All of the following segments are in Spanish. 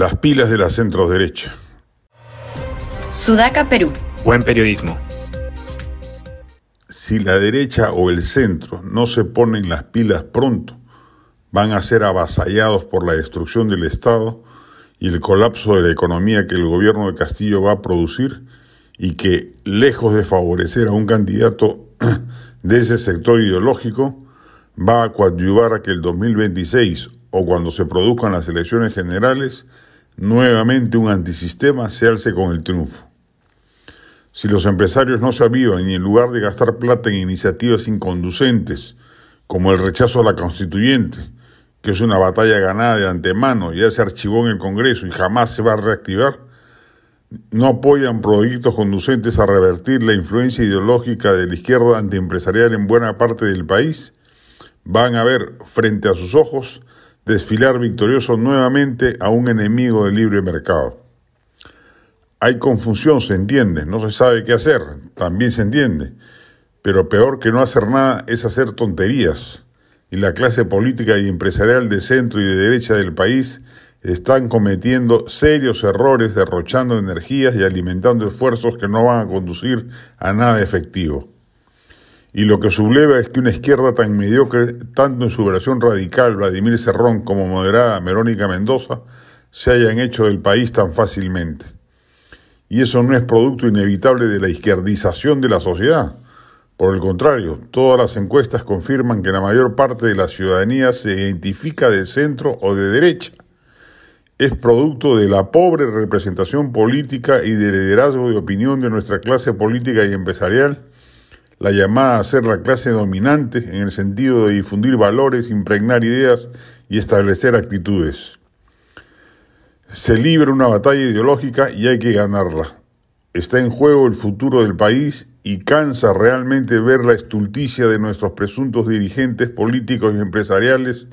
Las pilas de la centro derecha. Sudaca, Perú. Buen periodismo. Si la derecha o el centro no se ponen las pilas pronto, van a ser avasallados por la destrucción del Estado y el colapso de la economía que el gobierno de Castillo va a producir y que, lejos de favorecer a un candidato de ese sector ideológico, va a coadyuvar a que el 2026 o cuando se produzcan las elecciones generales, nuevamente un antisistema se alce con el triunfo. Si los empresarios no se avivan y en lugar de gastar plata en iniciativas inconducentes, como el rechazo a la constituyente, que es una batalla ganada de antemano, ya se archivó en el Congreso y jamás se va a reactivar, no apoyan proyectos conducentes a revertir la influencia ideológica de la izquierda antiempresarial en buena parte del país, van a ver frente a sus ojos desfilar victorioso nuevamente a un enemigo del libre mercado. Hay confusión, se entiende, no se sabe qué hacer, también se entiende, pero peor que no hacer nada es hacer tonterías, y la clase política y empresarial de centro y de derecha del país están cometiendo serios errores, derrochando energías y alimentando esfuerzos que no van a conducir a nada efectivo. Y lo que subleva es que una izquierda tan mediocre, tanto en su versión radical, Vladimir Cerrón, como moderada, Verónica Mendoza, se hayan hecho del país tan fácilmente. Y eso no es producto inevitable de la izquierdización de la sociedad. Por el contrario, todas las encuestas confirman que la mayor parte de la ciudadanía se identifica de centro o de derecha. Es producto de la pobre representación política y de liderazgo de opinión de nuestra clase política y empresarial la llamada a ser la clase dominante en el sentido de difundir valores, impregnar ideas y establecer actitudes. Se libra una batalla ideológica y hay que ganarla. Está en juego el futuro del país y cansa realmente ver la estulticia de nuestros presuntos dirigentes políticos y empresariales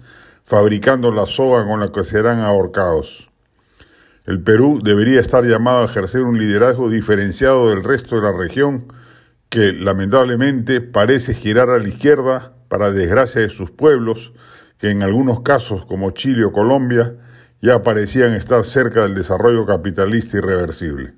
fabricando la soga con la que serán ahorcados. El Perú debería estar llamado a ejercer un liderazgo diferenciado del resto de la región que lamentablemente parece girar a la izquierda para desgracia de sus pueblos, que en algunos casos, como Chile o Colombia, ya parecían estar cerca del desarrollo capitalista irreversible.